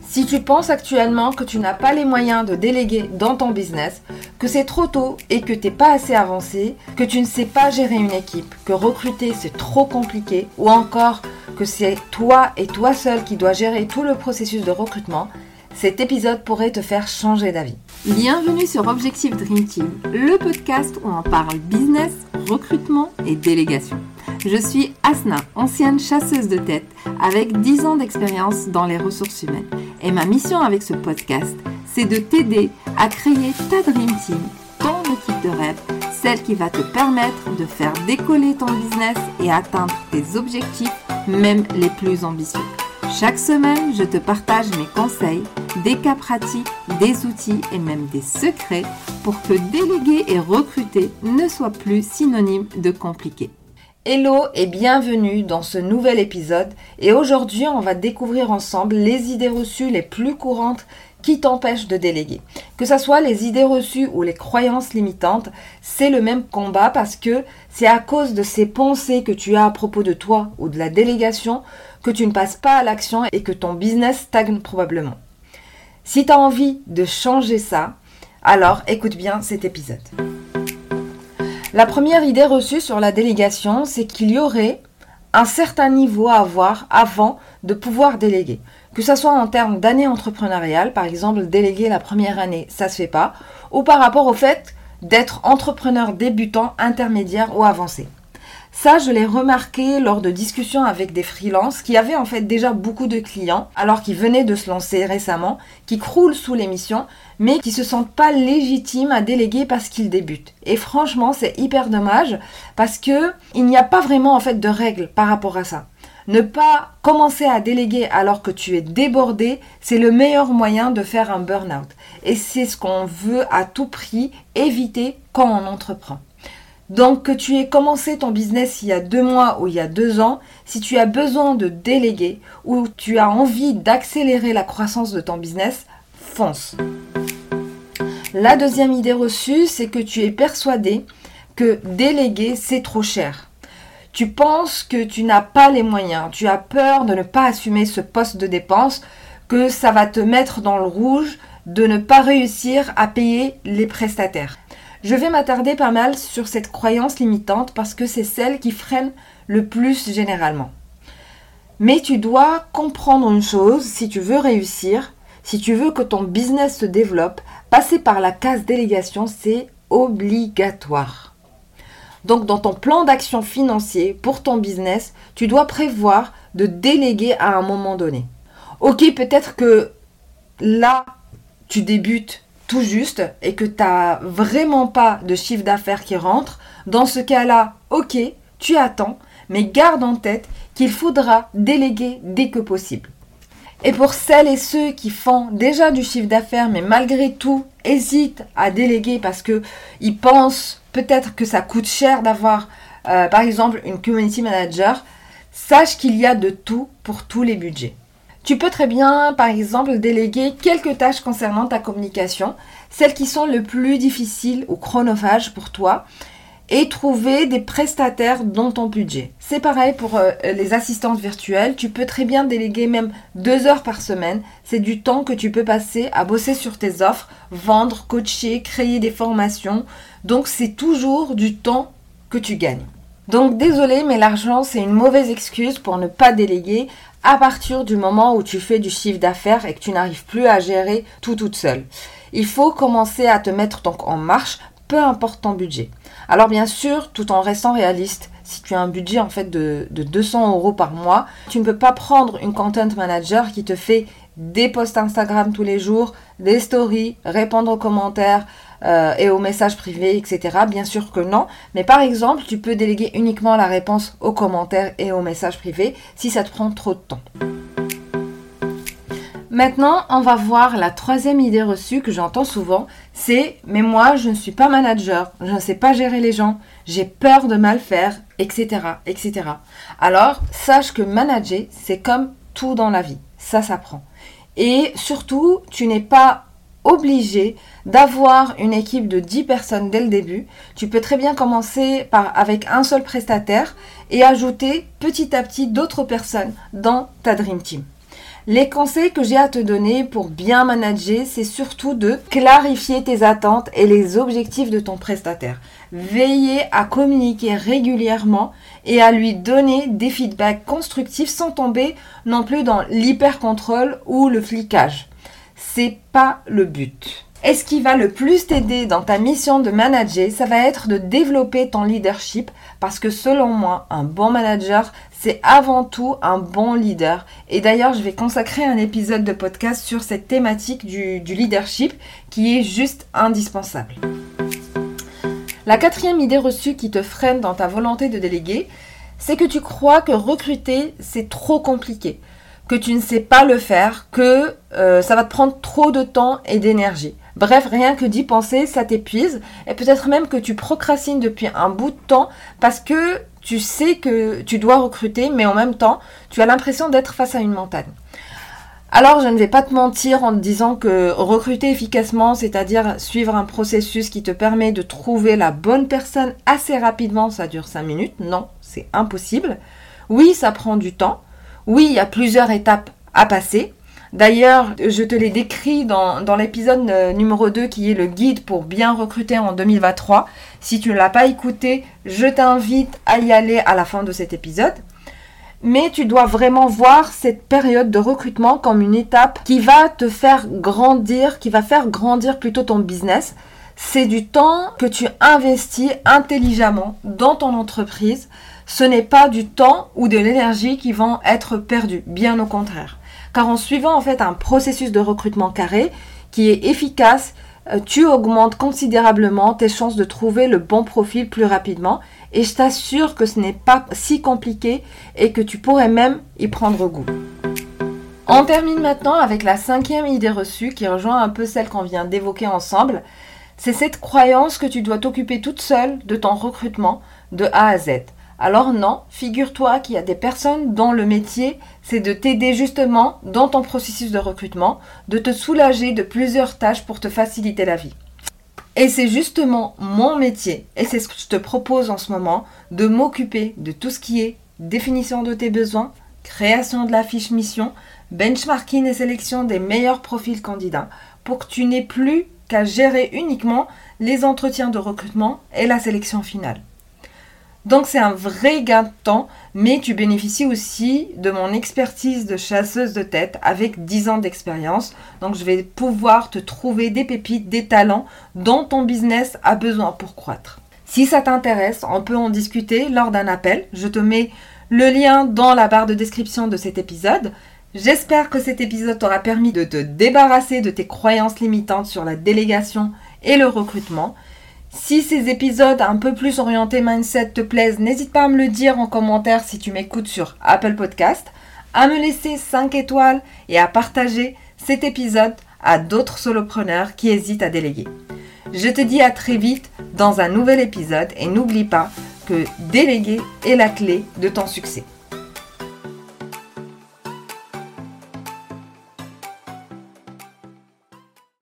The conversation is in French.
Si tu penses actuellement que tu n'as pas les moyens de déléguer dans ton business, que c'est trop tôt et que tu n'es pas assez avancé, que tu ne sais pas gérer une équipe, que recruter c'est trop compliqué, ou encore que c'est toi et toi seul qui dois gérer tout le processus de recrutement, cet épisode pourrait te faire changer d'avis. Bienvenue sur Objectif Dream Team, le podcast où on parle business, recrutement et délégation. Je suis Asna, ancienne chasseuse de tête avec 10 ans d'expérience dans les ressources humaines. Et ma mission avec ce podcast, c'est de t'aider à créer ta Dream Team, ton équipe de rêve, celle qui va te permettre de faire décoller ton business et atteindre tes objectifs, même les plus ambitieux. Chaque semaine, je te partage mes conseils, des cas pratiques, des outils et même des secrets pour que déléguer et recruter ne soit plus synonyme de compliqué. Hello et bienvenue dans ce nouvel épisode et aujourd'hui on va découvrir ensemble les idées reçues les plus courantes qui t'empêchent de déléguer. Que ce soit les idées reçues ou les croyances limitantes, c'est le même combat parce que c'est à cause de ces pensées que tu as à propos de toi ou de la délégation que tu ne passes pas à l'action et que ton business stagne probablement. Si tu as envie de changer ça, alors écoute bien cet épisode. La première idée reçue sur la délégation, c'est qu'il y aurait un certain niveau à avoir avant de pouvoir déléguer. Que ce soit en termes d'année entrepreneuriale, par exemple déléguer la première année, ça se fait pas, ou par rapport au fait d'être entrepreneur débutant, intermédiaire ou avancé. Ça, je l'ai remarqué lors de discussions avec des freelances qui avaient en fait déjà beaucoup de clients, alors qu'ils venaient de se lancer récemment, qui croulent sous l'émission, mais qui se sentent pas légitimes à déléguer parce qu'ils débutent. Et franchement, c'est hyper dommage parce que il n'y a pas vraiment en fait de règles par rapport à ça. Ne pas commencer à déléguer alors que tu es débordé, c'est le meilleur moyen de faire un burn-out. Et c'est ce qu'on veut à tout prix éviter quand on entreprend. Donc que tu aies commencé ton business il y a deux mois ou il y a deux ans, si tu as besoin de déléguer ou tu as envie d'accélérer la croissance de ton business, fonce. La deuxième idée reçue, c'est que tu es persuadé que déléguer, c'est trop cher. Tu penses que tu n'as pas les moyens, tu as peur de ne pas assumer ce poste de dépense, que ça va te mettre dans le rouge, de ne pas réussir à payer les prestataires. Je vais m'attarder pas mal sur cette croyance limitante parce que c'est celle qui freine le plus généralement. Mais tu dois comprendre une chose, si tu veux réussir, si tu veux que ton business se développe, passer par la case délégation, c'est obligatoire. Donc dans ton plan d'action financier pour ton business, tu dois prévoir de déléguer à un moment donné. Ok, peut-être que là, tu débutes tout juste et que tu n'as vraiment pas de chiffre d'affaires qui rentre, dans ce cas-là, ok, tu attends, mais garde en tête qu'il faudra déléguer dès que possible. Et pour celles et ceux qui font déjà du chiffre d'affaires, mais malgré tout hésitent à déléguer parce qu'ils pensent peut-être que ça coûte cher d'avoir, euh, par exemple, une community manager, sache qu'il y a de tout pour tous les budgets. Tu peux très bien, par exemple, déléguer quelques tâches concernant ta communication, celles qui sont le plus difficiles ou chronophages pour toi, et trouver des prestataires dans ton budget. C'est pareil pour euh, les assistantes virtuelles. Tu peux très bien déléguer même deux heures par semaine. C'est du temps que tu peux passer à bosser sur tes offres, vendre, coacher, créer des formations. Donc c'est toujours du temps que tu gagnes. Donc désolé, mais l'argent, c'est une mauvaise excuse pour ne pas déléguer à partir du moment où tu fais du chiffre d'affaires et que tu n'arrives plus à gérer tout toute seule. Il faut commencer à te mettre donc en marche, peu importe ton budget. Alors bien sûr, tout en restant réaliste, si tu as un budget en fait de, de 200 euros par mois, tu ne peux pas prendre une content manager qui te fait des posts Instagram tous les jours, des stories, répondre aux commentaires, euh, et aux messages privés, etc. Bien sûr que non. Mais par exemple, tu peux déléguer uniquement la réponse aux commentaires et aux messages privés si ça te prend trop de temps. Maintenant, on va voir la troisième idée reçue que j'entends souvent, c'est mais moi je ne suis pas manager, je ne sais pas gérer les gens, j'ai peur de mal faire, etc., etc. Alors, sache que manager, c'est comme tout dans la vie, ça s'apprend. Et surtout, tu n'es pas obligé d'avoir une équipe de 10 personnes dès le début. Tu peux très bien commencer par, avec un seul prestataire et ajouter petit à petit d'autres personnes dans ta Dream Team. Les conseils que j'ai à te donner pour bien manager, c'est surtout de clarifier tes attentes et les objectifs de ton prestataire. Veiller à communiquer régulièrement et à lui donner des feedbacks constructifs sans tomber non plus dans l'hyper-contrôle ou le flicage. C'est pas le but. Et ce qui va le plus t'aider dans ta mission de manager, ça va être de développer ton leadership parce que selon moi, un bon manager, c'est avant tout un bon leader. Et d'ailleurs, je vais consacrer un épisode de podcast sur cette thématique du, leadership qui est juste indispensable. La quatrième idée reçue qui te freine dans ta volonté de déléguer, c'est que tu crois que recruter, c'est trop compliqué, que tu ne sais pas le faire, que euh, ça va te prendre trop de temps et d'énergie. Bref, rien que d'y penser, ça t'épuise. Et peut-être même que tu procrastines depuis un bout de temps parce que tu sais que tu dois recruter, mais en même temps, tu as l'impression d'être face à une montagne. Alors, je ne vais pas te mentir en te disant que recruter efficacement, c'est-à-dire suivre un processus qui te permet de trouver la bonne personne assez rapidement, ça dure 5 minutes. Non, c'est impossible. Oui, ça prend du temps. Oui, il y a plusieurs étapes à passer. D'ailleurs, je te l'ai décrit dans, l'épisode euh, numéro 2 qui est le guide pour bien recruter en 2023. Si tu ne l'as pas écouté, je t'invite à y aller à la fin de cet épisode. Mais tu dois vraiment voir cette période de recrutement comme une étape qui va te faire grandir, qui va faire grandir plutôt ton business. C'est du temps que tu investis intelligemment dans ton entreprise. Ce n'est pas du temps ou de l'énergie qui vont être perdus, bien au contraire. Car en suivant en fait un processus de recrutement carré qui est efficace, euh, tu augmentes considérablement tes chances de trouver le bon profil plus rapidement et je t'assure que ce n'est pas si compliqué et que tu pourrais même y prendre goût. On termine maintenant avec la cinquième idée reçue qui rejoint un peu celle qu'on vient d'évoquer ensemble. C'est cette croyance que tu dois t'occuper toute seule de ton recrutement de A à Z. Alors non, figure-toi qu'il y a des personnes dont le métier, c'est de t'aider justement dans ton processus de recrutement, de te soulager de plusieurs tâches pour te faciliter la vie. Et c'est justement mon métier, et c'est ce que je te propose en ce moment, de m'occuper de tout ce qui est définition de tes besoins, création de la fiche mission, benchmarking et sélection des meilleurs profils candidats, pour que tu n'aies plus qu'à gérer uniquement les entretiens de recrutement et la sélection finale. Donc c'est un vrai gain de temps, mais tu bénéficies aussi de mon expertise de chasseuse de tête avec 10 ans d'expérience. Donc je vais pouvoir te trouver des pépites, des talents dont ton business a besoin pour croître. Si ça t'intéresse, on peut en discuter lors d'un appel. Je te mets le lien dans la barre de description de cet épisode. J'espère que cet épisode t'aura permis de te débarrasser de tes croyances limitantes sur la délégation et le recrutement. Si ces épisodes un peu plus orientés mindset te plaisent, n'hésite pas à me le dire en commentaire si tu m'écoutes sur Apple Podcast, à me laisser 5 étoiles et à partager cet épisode à d'autres solopreneurs qui hésitent à déléguer. Je te dis à très vite dans un nouvel épisode et n'oublie pas que déléguer est la clé de ton succès.